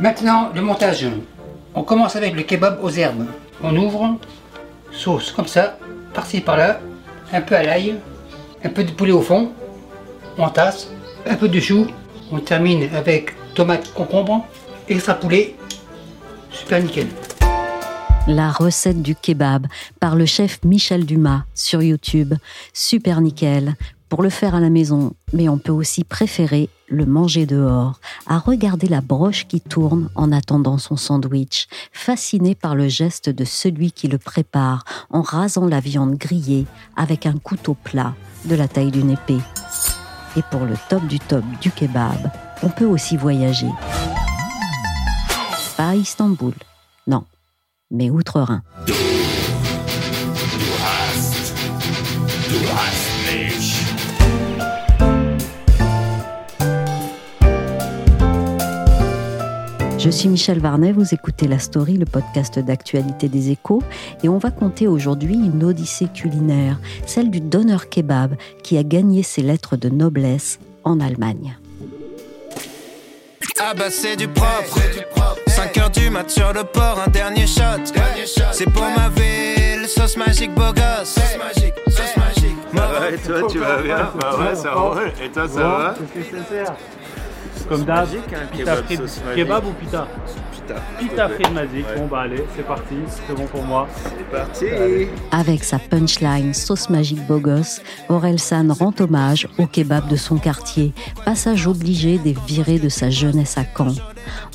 Maintenant, le montage. On commence avec le kebab aux herbes. On ouvre, sauce comme ça, par-ci par-là, un peu à l'ail, un peu de poulet au fond, on tasse, un peu de chou. On termine avec tomate, concombre, extra poulet, super nickel. La recette du kebab par le chef Michel Dumas sur YouTube. Super nickel pour le faire à la maison, mais on peut aussi préférer le manger dehors, à regarder la broche qui tourne en attendant son sandwich, fasciné par le geste de celui qui le prépare en rasant la viande grillée avec un couteau plat de la taille d'une épée. Et pour le top du top du kebab, on peut aussi voyager. Pas à Istanbul, non, mais outre-Rhin. Je suis Michel Varnet, vous écoutez La Story, le podcast d'actualité des échos, et on va compter aujourd'hui une odyssée culinaire, celle du donneur kebab qui a gagné ses lettres de noblesse en Allemagne. Ah bah c'est du propre, 5 heures du mat sur le port, un dernier shot, c'est pour ma ville, sauce magique beau gosse, sauce magique, sauce magique. Ouais, et toi tu vas bien. Bah ouais, ça roule. Et toi ça va Qu'est-ce que Comme d'hab, hein, pita kebab frites. Kebab ou pita Pita. Pita frites magique. Ouais. Bon bah allez, c'est parti, c'est bon pour moi. C'est parti Avec sa punchline sauce magique beau gosse, Orelsan rend hommage au kebab de son quartier, passage obligé des virées de sa jeunesse à Caen.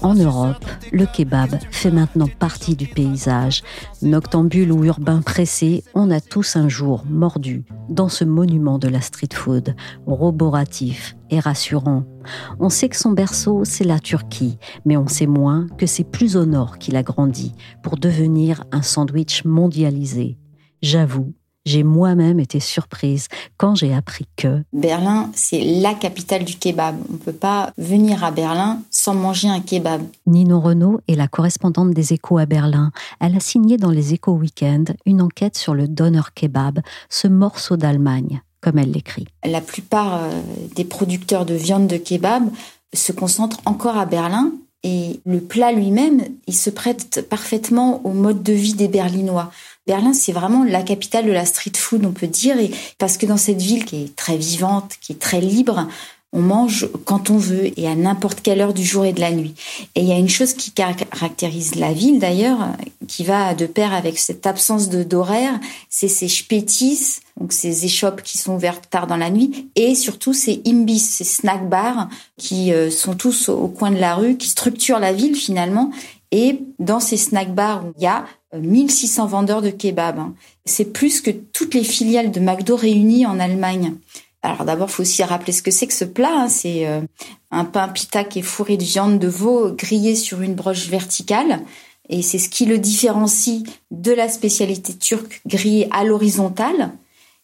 En Europe, le kebab fait maintenant partie du paysage. Noctambule ou urbain pressé, on a tous un jour mordu dans ce monument de la street food, roboratif et rassurant. On sait que son berceau, c'est la Turquie, mais on sait moins que c'est plus au nord qu'il a grandi pour devenir un sandwich mondialisé. J'avoue, j'ai moi-même été surprise quand j'ai appris que Berlin, c'est la capitale du kebab. On ne peut pas venir à Berlin sans manger un kebab. Nino Renault est la correspondante des échos à Berlin. Elle a signé dans les échos week-end une enquête sur le Donner Kebab, ce morceau d'Allemagne, comme elle l'écrit. La plupart euh, des producteurs de viande de kebab se concentrent encore à Berlin et le plat lui-même, il se prête parfaitement au mode de vie des Berlinois. Berlin, c'est vraiment la capitale de la street food, on peut dire, et parce que dans cette ville qui est très vivante, qui est très libre, on mange quand on veut et à n'importe quelle heure du jour et de la nuit. Et il y a une chose qui caractérise la ville d'ailleurs, qui va de pair avec cette absence de d'horaire, c'est ces spätis, donc ces échoppes qui sont ouvertes tard dans la nuit, et surtout ces imbis, ces snack bars qui euh, sont tous au coin de la rue, qui structurent la ville finalement. Et dans ces snack bars, il y a euh, 1600 vendeurs de kebab. hein. C'est plus que toutes les filiales de McDo réunies en Allemagne. Alors d'abord, faut aussi rappeler ce que c'est que ce plat. hein. C'est euh, un pain pita qui est fourré de viande de veau grillée sur une broche verticale. Et c'est ce qui le différencie de la spécialité turque grillée à l'horizontale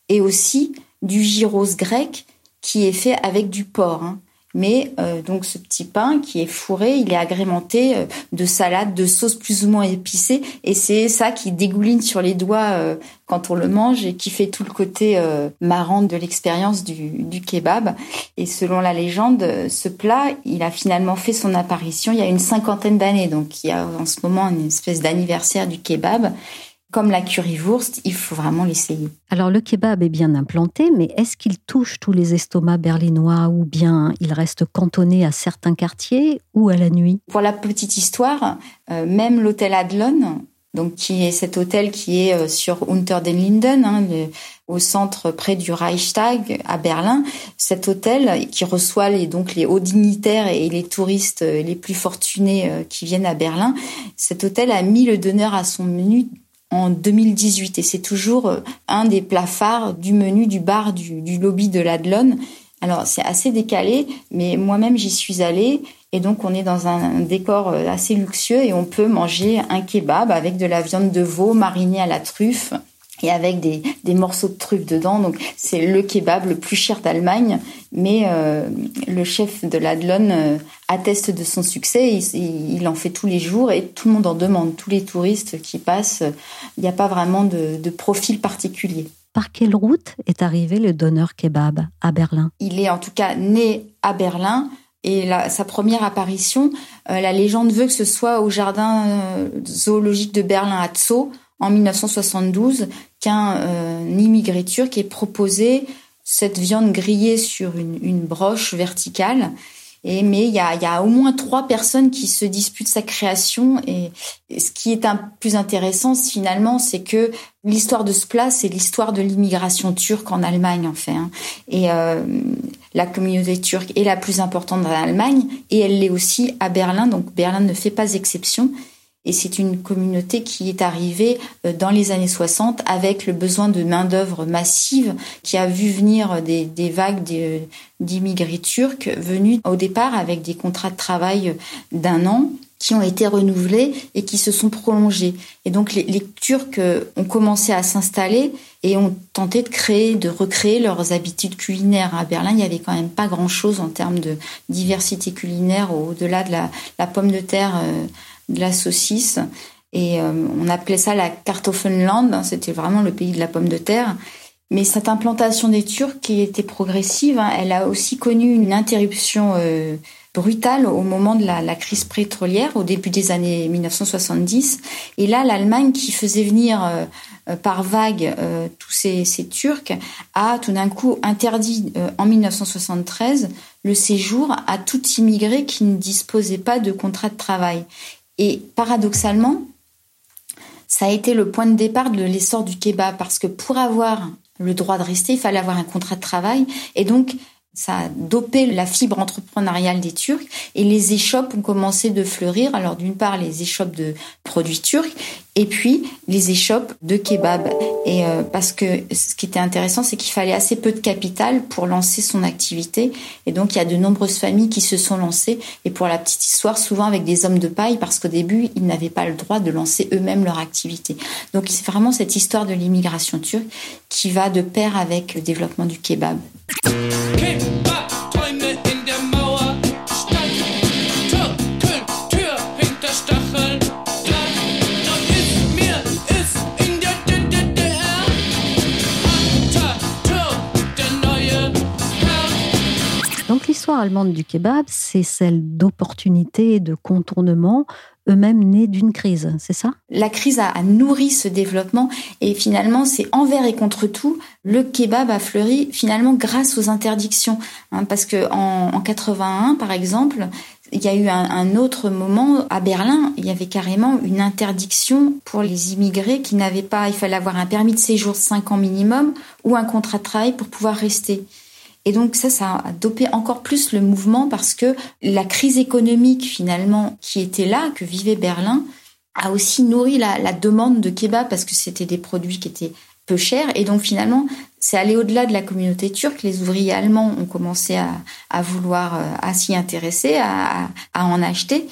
et aussi du gyros grec qui est fait avec du porc. Mais euh, donc ce petit pain qui est fourré, il est agrémenté euh, de salade, de sauce plus ou moins épicée, et c'est ça qui dégouline sur les doigts euh, quand on le mange et qui fait tout le côté euh, marrant de l'expérience du, du kebab. Et selon la légende, ce plat, il a finalement fait son apparition il y a une cinquantaine d'années, donc il y a en ce moment une espèce d'anniversaire du kebab. Comme la currywurst, il faut vraiment l'essayer. Alors le kebab est bien implanté, mais est-ce qu'il touche tous les estomacs berlinois ou bien il reste cantonné à certains quartiers ou à la nuit? Pour la petite histoire, euh, même l'hôtel Adlon, donc qui est cet hôtel qui est euh, sur Unter den Linden, hein, le- au centre près du Reichstag à Berlin, cet hôtel qui reçoit les, donc les hauts dignitaires et les touristes euh, les plus fortunés qui viennent à Berlin, cet hôtel a mis le donneur à son menu en 2018 et c'est toujours euh, un des plats phares du menu du bar du, du lobby de l'Adlon Alors c'est assez décalé, mais moi-même j'y suis allée. Et donc on est dans un décor euh, assez luxueux et on peut manger un kebab avec de la viande de veau marinée à la truffe et avec des, des morceaux de truffe dedans. Donc c'est le kebab le plus cher d'Allemagne, mais euh, le chef de l'Adlon euh, atteste de son succès. Il, il, en fait tous les jours et tout le monde en demande. Tous les touristes qui passent, il n'y a pas vraiment de, de profil particulier. Par quelle route est arrivé le donneur kebab à Berlin? Il est en tout cas né à Berlin. Et la, sa première apparition, euh, la légende veut que ce soit au jardin zoologique de Berlin à Zoo en 1972 qu'un euh, immigré turc ait proposé cette viande grillée sur une, une broche verticale et, mais il y a, y a, au moins trois personnes qui se disputent sa création. Et, ce qui est un plus intéressant, finalement, c'est que l'histoire de ce plat, c'est l'histoire de l'immigration turque en Allemagne, en fait. Hein. Et euh, la communauté turque est la plus importante dans l'Allemagne, et elle l'est aussi à Berlin. Donc Berlin ne fait pas exception. Et c'est une communauté qui est arrivée euh, dans les années 60 avec le besoin de main-d'œuvre massive qui a vu venir des, vagues d'immigrés turcs venus au départ avec des contrats de travail d'un an qui ont été renouvelés et qui se sont prolongés. Et donc les, Turcs euh, ont commencé à s'installer et ont tenté de créer, de recréer leurs habitudes culinaires. À Berlin, il n'y avait quand même pas grand-chose en termes de diversité culinaire au-delà de la, pomme de terre. Euh, de la saucisse. Et euh, on appelait ça la Kartoffelland, hein, c'était vraiment le pays de la pomme de terre. Mais cette implantation des Turcs qui était progressive, hein, elle a aussi connu une interruption euh, brutale au moment de la, crise pétrolière, au début des années 1970. Et là, l'Allemagne, qui faisait venir euh, par vague tous ces, Turcs, a tout d'un coup interdit en 1973 le séjour à tout immigré qui ne disposait pas de contrat de travail. Et paradoxalement, ça a été le point de départ de l'essor du kebab parce que pour avoir le droit de rester, il fallait avoir un contrat de travail. Et donc, ça a dopé la fibre entrepreneuriale des Turcs et les échoppes ont commencé de fleurir. Alors d'une part les échoppes de produits turcs et puis les échoppes de kebab. Et euh, parce que ce qui était intéressant, c'est qu'il fallait assez peu de capital pour lancer son activité. Et donc il y a de nombreuses familles qui se sont lancées. Et pour la petite histoire, souvent avec des hommes de paille, parce qu'au début ils n'avaient pas le droit de lancer eux-mêmes leur activité. Donc c'est vraiment cette histoire de l'immigration turque qui va de pair avec le développement du kebab. Donc l'histoire allemande du kebab, c'est celle d'opportunités de contournements eux-mêmes nés d'une crise, c'est ça? La crise a, nourri ce développement et finalement c'est envers et contre tout, le kebab a fleuri finalement grâce aux interdictions. Hein, parce que en 81 par exemple, il y a eu un, un, autre moment à Berlin, il y avait carrément une interdiction pour les immigrés qui n'avaient pas, il fallait avoir un permis de séjour de 5 ans minimum ou un contrat de travail pour pouvoir rester. Et donc ça, ça a dopé encore plus le mouvement parce que la crise économique finalement qui était là, que vivait Berlin, a aussi nourri la, demande de kebab parce que c'était des produits qui étaient peu chers. Et donc finalement, c'est allé au-delà de la communauté turque. Les ouvriers allemands ont commencé à, vouloir, euh, s'y intéresser, à en acheter.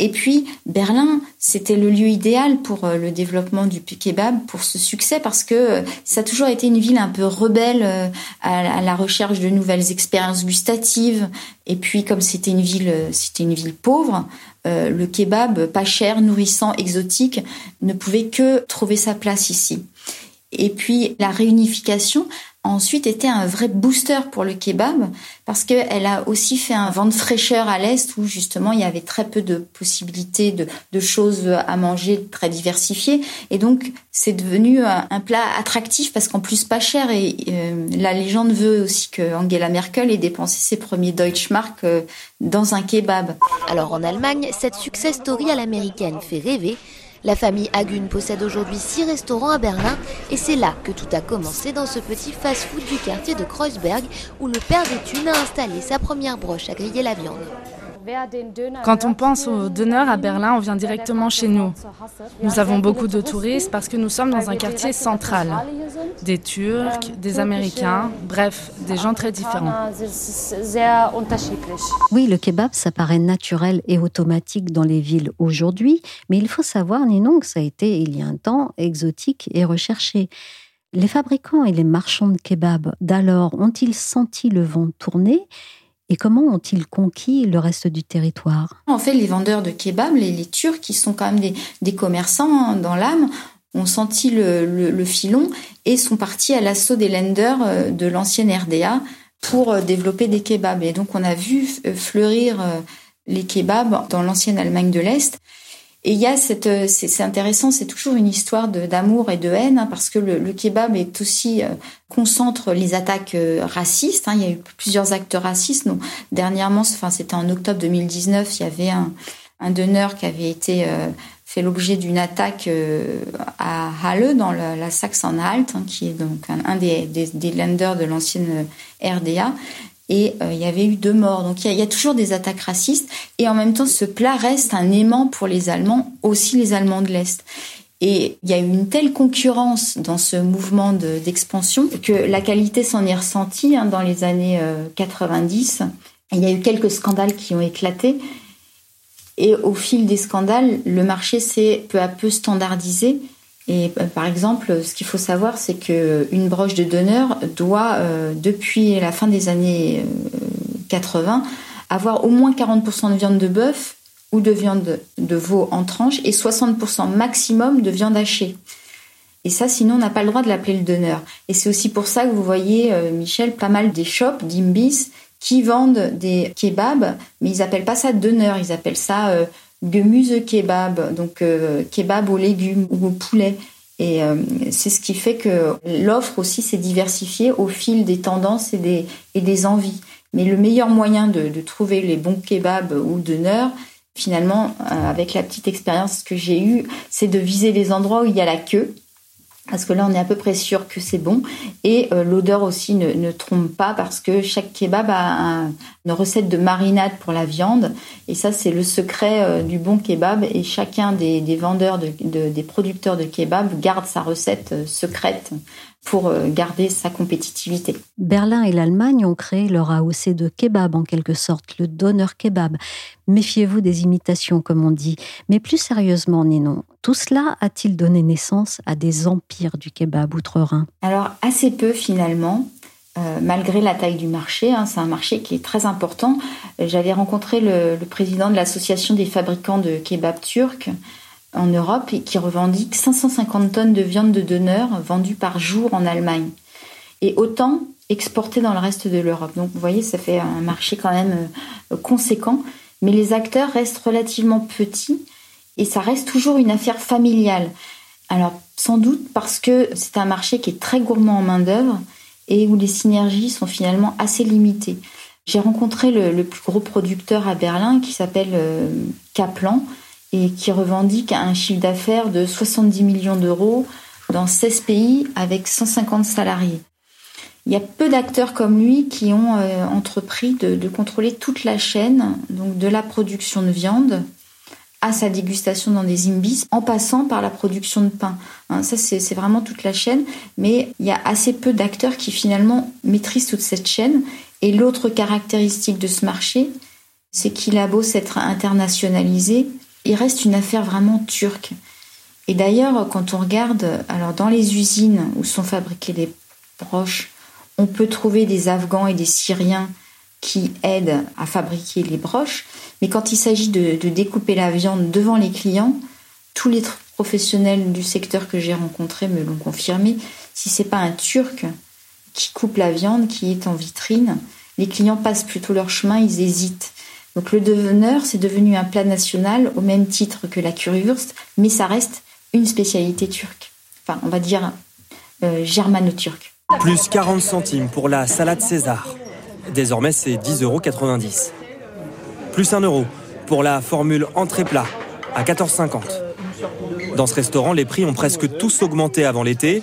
Et puis Berlin, c'était le lieu idéal pour euh, le développement du kebab, pour ce succès, parce que euh, ça a toujours été une ville un peu rebelle euh, à la recherche de nouvelles expériences gustatives. Et puis comme c'était une ville, c'était une ville pauvre, le kebab pas cher, nourrissant, exotique, ne pouvait que trouver sa place ici. Et puis la réunification ensuite été un vrai booster pour le kebab parce qu'elle a aussi fait un vent de fraîcheur à l'Est où justement il y avait très peu de possibilités de, choses à manger très diversifiées et donc c'est devenu un, un, plat attractif parce qu'en plus pas cher et euh, la légende veut aussi que Angela Merkel ait dépensé ses premiers Deutschmark euh, dans un kebab. Alors en Allemagne, cette success story à l'américaine fait rêver la famille Hagun possède aujourd'hui six restaurants à Berlin et c'est là que tout a commencé dans ce petit fast-food du quartier de Kreuzberg où le père des Thunes a installé sa première broche à griller la viande. Quand on pense aux donneurs à Berlin, on vient directement chez nous. Nous avons beaucoup de touristes parce que nous sommes dans un quartier central. Des Turcs, des Américains, bref, des gens très différents. Oui, le kebab, ça paraît naturel et automatique dans les villes aujourd'hui, mais il faut savoir, Ninon, que ça a été, il y a un temps, exotique et recherché. Les fabricants et les marchands de kebab d'alors ont-ils senti le vent tourner? Et comment ont-ils conquis le reste du territoire? En fait, les vendeurs de kebab, les, Turcs, qui sont quand même des, commerçants dans l'âme, ont senti le, filon et sont partis à l'assaut des lenders euh, de l'ancienne RDA pour euh, développer des kebabs. Et donc, on a vu euh, fleurir les kebabs dans l'ancienne Allemagne de l'Est. Et il y a cette, euh, c'est intéressant, c'est toujours une histoire d'amour et de haine, hein, parce que le, kebab est aussi euh, concentre les attaques euh, racistes. Hein. il y a eu plusieurs actes racistes. Donc, dernièrement, enfin c'était en octobre 2019, il y avait un, un donneur qui avait été fait l'objet d'une attaque à Halle, dans la, la Saxe-Anhalt, hein, qui est donc un, des, des, des lenders de l'ancienne RDA et euh, il y avait eu deux morts. Donc il y, a, toujours des attaques racistes et en même temps ce plat reste un aimant pour les Allemands, aussi les Allemands de l'Est. Et il y a eu une telle concurrence dans ce mouvement d'expansion que la qualité s'en est ressentie hein, dans les années 90. Euh, il y a eu quelques scandales qui ont éclaté. Et au fil des scandales, le marché s'est peu à peu standardisé. Et euh, par exemple, ce qu'il faut savoir, c'est qu'une broche de donneur doit, euh, depuis la fin des années 80, euh, avoir au moins 40% de viande de bœuf ou de viande de veau en tranche et 60% maximum de viande hachée. Et ça, sinon, on n'a pas le droit de l'appeler le donneur. Et c'est aussi pour ça que vous voyez, Michel, pas mal des shops, d'imbis, qui vendent des kebabs, mais ils appellent pas ça donneur, ils appellent ça gemüse kebab, donc euh, kebab aux légumes ou au poulet. Et euh, c'est ce qui fait que l'offre aussi s'est diversifiée au fil des tendances et des, et des envies. Mais le meilleur moyen de, de trouver les bons kebabs ou donneurs, finalement, euh, avec la petite expérience que j'ai eue, c'est de viser les endroits où il y a la queue parce que là on est à peu près sûr que c'est bon. Et euh, l'odeur aussi ne, trompe pas parce que chaque kebab a une recette de marinade pour la viande. Et ça c'est le secret euh, du bon kebab. Et chacun des, vendeurs des producteurs de kebab garde sa recette euh, secrète pour euh, garder sa compétitivité. Berlin et l'Allemagne ont créé leur AOC de kebab en quelque sorte, le donneur kebab. Méfiez-vous des imitations, comme on dit. Mais plus sérieusement, Ninon, tout cela a-t-il donné naissance à des empires du kebab outre-Rhin? Alors, assez peu finalement. Euh, malgré la taille du marché, hein, c'est un marché qui est très important. J'avais rencontré le, le président de l'association des fabricants de kebab turcs en Europe et qui revendique 550 tonnes de viande de donneur vendue par jour en Allemagne. Et autant exporté dans le reste de l'Europe. Donc vous voyez, ça fait un marché quand même euh, conséquent. Mais les acteurs restent relativement petits et ça reste toujours une affaire familiale. Alors sans doute parce que c'est un marché qui est très gourmand en main-d'œuvre et où les synergies sont finalement assez limitées. J'ai rencontré le, plus gros producteur à Berlin qui s'appelle euh, Kaplan et qui revendique un chiffre d'affaires de 70 millions d'euros dans 16 pays avec 150 salariés. Il y a peu d'acteurs comme lui qui ont euh, entrepris de, contrôler toute la chaîne, donc de la production de viande à sa dégustation dans des imbis, en passant par la production de pain. Hein, ça, c'est vraiment toute la chaîne, mais il y a assez peu d'acteurs qui finalement maîtrisent toute cette chaîne. Et l'autre caractéristique de ce marché, c'est qu'il a beau s'être internationalisé, il reste une affaire vraiment turque. Et d'ailleurs, quand on regarde, alors dans les usines où sont fabriquées les broches, on peut trouver des Afghans et des Syriens qui aident à fabriquer les broches, mais quand il s'agit de, découper la viande devant les clients, tous les professionnels du secteur que j'ai rencontrés me l'ont confirmé. Si c'est pas un Turc qui coupe la viande, qui est en vitrine, les clients passent plutôt leur chemin, ils hésitent. Donc le deveneur, c'est devenu un plat national au même titre que la currywurst, mais ça reste une spécialité turque. Enfin, on va dire euh, germano-turque. Plus 40 centimes pour la salade César. Désormais, c'est 10,90 euros. Plus 1 euro pour la formule entrée-plat à 14,50. Dans ce restaurant, les prix ont presque tous augmenté avant l'été.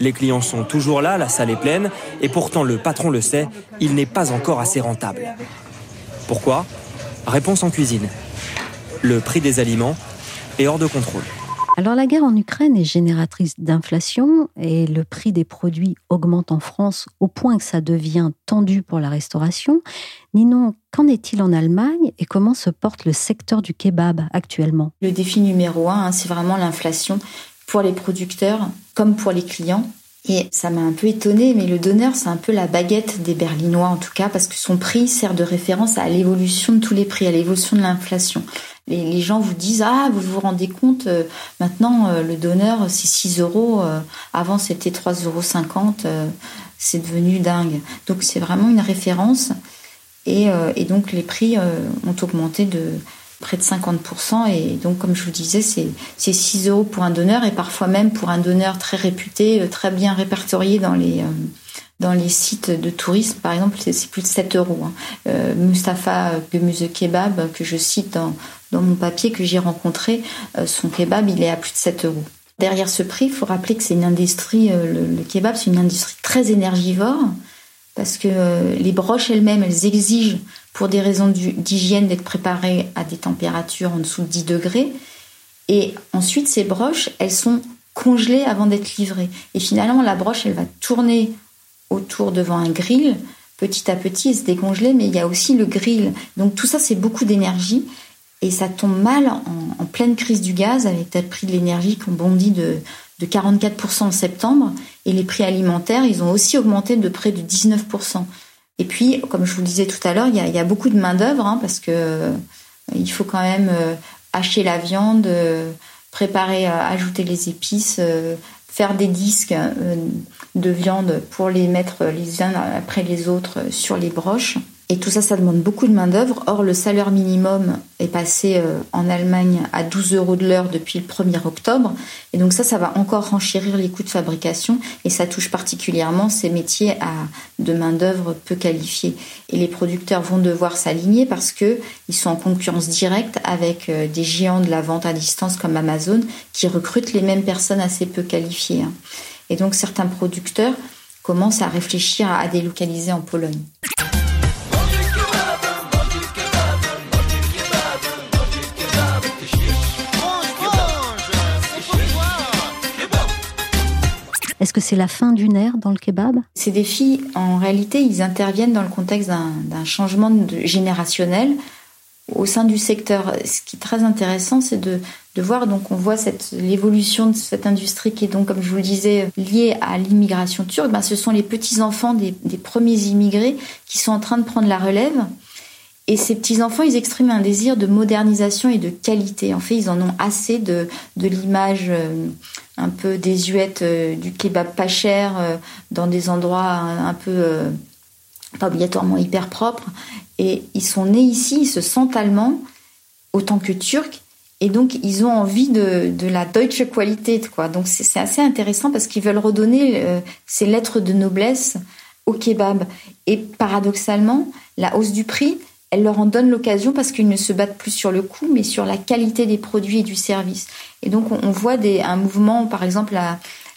Les clients sont toujours là, la salle est pleine, et pourtant le patron le sait, il n'est pas encore assez rentable. Pourquoi? Réponse en cuisine. Le prix des aliments est hors de contrôle. Alors la guerre en Ukraine est génératrice d'inflation et le prix des produits augmente en France au point que ça devient tendu pour la restauration. Ninon, qu'en est-il en Allemagne et comment se porte le secteur du kebab actuellement? Le défi numéro un, hein, c'est vraiment l'inflation pour les producteurs comme pour les clients. Et ça m'a un peu étonné, mais le donneur, c'est un peu la baguette des Berlinois en tout cas, parce que son prix sert de référence à l'évolution de tous les prix, à l'évolution de l'inflation. Les, gens vous disent ah vous vous rendez compte euh, maintenant euh, le donneur c'est 6 euros euh, avant c'était 3,50 euros c'est devenu dingue. Donc c'est vraiment une référence. Et, donc les prix ont augmenté de près de 50% et donc comme je vous disais c'est 6 euros pour un donneur et parfois même pour un donneur très réputé très bien répertorié dans les dans les sites de tourisme, par exemple, c'est plus de 7 euros. Hein. Euh, Mustafa Gemüse Kebab, que je cite dans, dans mon papier que j'ai rencontré, euh, son kebab, il est à plus de 7 euros. Derrière ce prix, il faut rappeler que c'est une industrie, euh, le, kebab, c'est une industrie très énergivore, parce que euh, les broches elles-mêmes, elles exigent, pour des raisons d'hygiène, d'être préparées à des températures en dessous de 10 degrés. Et ensuite, ces broches, elles sont congelées avant d'être livrées. Et finalement, la broche, elle va tourner autour devant un grill. Petit à petit, elle se décongeler, mais il y a aussi le grill. Donc tout ça, c'est beaucoup d'énergie. Et ça tombe mal en, pleine crise du gaz, avec prix de l'énergie qui ont bondi de, de 44% en septembre. Et les prix alimentaires, ils ont aussi augmenté de près de 19%. Et puis, comme je vous le disais tout à l'heure, il, y a, beaucoup de main-d'œuvre, hein, parce que euh, il faut quand même euh, hacher la viande, euh, préparer, ajouter les épices, faire des disques de viande pour les mettre les uns après les autres sur les broches. Et tout ça, ça demande beaucoup de main-d'œuvre. Or, le salaire minimum est passé euh, en Allemagne à 12 euros de l'heure depuis le 1er octobre. Et donc ça, ça va encore renchérir les coûts de fabrication et ça touche particulièrement ces métiers à, de main-d'œuvre peu qualifiée. Et les producteurs vont devoir s'aligner parce que ils sont en concurrence directe avec euh, des géants de la vente à distance comme Amazon qui recrutent les mêmes personnes assez peu qualifiées. Hein. Et donc certains producteurs commencent à réfléchir à délocaliser en Pologne. Est-ce que c'est la fin d'une ère dans le kebab? Ces défis, en réalité, ils interviennent dans le contexte d'un changement générationnel au sein du secteur. Ce qui est très intéressant, c'est de, voir, donc on voit l'évolution de cette industrie qui est donc, comme je vous le disais, liée à l'immigration turque. Ben, ce sont les petits-enfants des premiers immigrés qui sont en train de prendre la relève. Et ces petits-enfants, ils expriment un désir de modernisation et de qualité. En fait, ils en ont assez de, de l'image euh, un peu désuète euh, du kebab pas cher euh, dans des endroits un, peu pas obligatoirement hyper propres. Et ils sont nés ici, ils se sentent allemands autant que turcs. Et donc, ils ont envie de, de la deutsche Qualität, quoi. Donc, c'est assez intéressant parce qu'ils veulent redonner ces lettres de noblesse au kebab. Et paradoxalement, la hausse du prix, elle leur en donne l'occasion parce qu'ils ne se battent plus sur le coût, mais sur la qualité des produits et du service. Et donc, on, voit des, un mouvement, par exemple,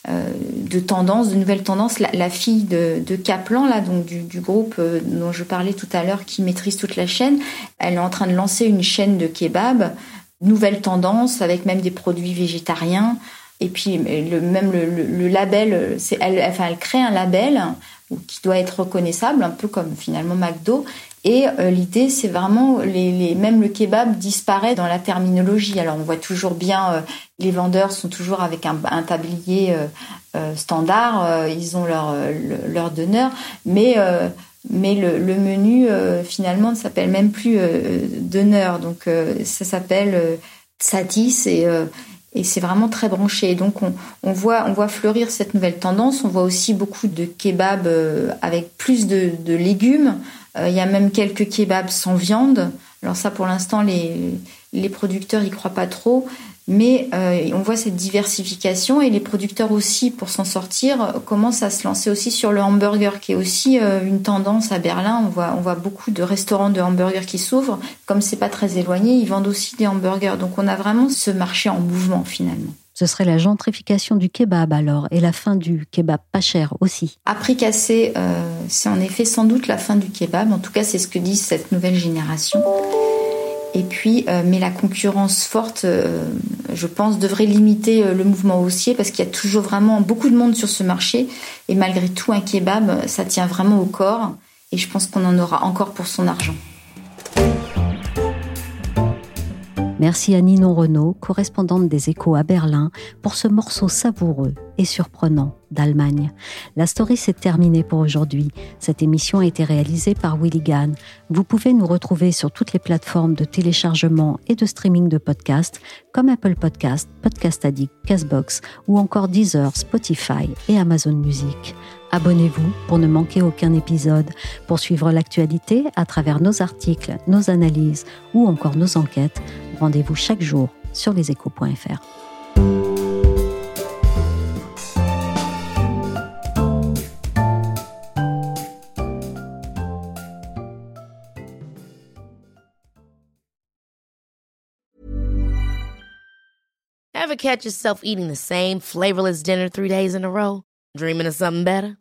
euh, de tendance, de nouvelles tendances. La, fille de, de, Kaplan, là, donc du, groupe euh, dont je parlais tout à l'heure, qui maîtrise toute la chaîne, elle est en train de lancer une chaîne de kebab, nouvelle tendance, avec même des produits végétariens. Et puis, le, même le, label, c'est, elle, enfin, elle crée un label qui doit être reconnaissable, un peu comme finalement McDo, et euh, l'idée, c'est vraiment, les, les, même le kebab disparaît dans la terminologie. Alors on voit toujours bien, euh, les vendeurs sont toujours avec un, un tablier euh, standard, ils ont leur, leur donneur, mais, mais le, le menu finalement ne s'appelle même plus donneur, donc ça s'appelle satis et et c'est vraiment très branché. Donc on, on, voit, on voit fleurir cette nouvelle tendance. On voit aussi beaucoup de kebabs avec plus de, de légumes. Euh, il y a même quelques kebabs sans viande. Alors ça, pour l'instant, les, les producteurs y croient pas trop. Mais euh, on voit cette diversification et les producteurs aussi, pour s'en sortir, commencent à se lancer aussi sur le hamburger, qui est aussi euh, une tendance à Berlin. On voit, on voit beaucoup de restaurants de hamburgers qui s'ouvrent. Comme c'est pas très éloigné, ils vendent aussi des hamburgers. Donc on a vraiment ce marché en mouvement finalement. Ce serait la gentrification du kebab alors, et la fin du kebab pas cher aussi. À prix cassé, euh, c'est en effet sans doute la fin du kebab. En tout cas, c'est ce que dit cette nouvelle génération. Et puis, euh, mais la concurrence forte, euh, je pense, devrait limiter euh, le mouvement haussier parce qu'il y a toujours vraiment beaucoup de monde sur ce marché. Et malgré tout, un kebab, ça tient vraiment au corps. Et je pense qu'on en aura encore pour son argent. Merci à Ninon Renault, correspondante des Échos à Berlin, pour ce morceau savoureux et surprenant d'Allemagne. La story s'est terminée pour aujourd'hui. Cette émission a été réalisée par Willy. Vous pouvez nous retrouver sur toutes les plateformes de téléchargement et de streaming de podcasts comme Apple Podcast, Podcast Addict, Castbox ou encore Deezer, Spotify et Amazon Music. Abonnez-vous pour ne manquer aucun épisode, pour suivre l'actualité à travers nos articles, nos analyses ou encore nos enquêtes. Rendez-vous chaque jour sur leséchos.fr. Ever catch yourself eating the same flavorless dinner three days in a row? Dreaming of something better?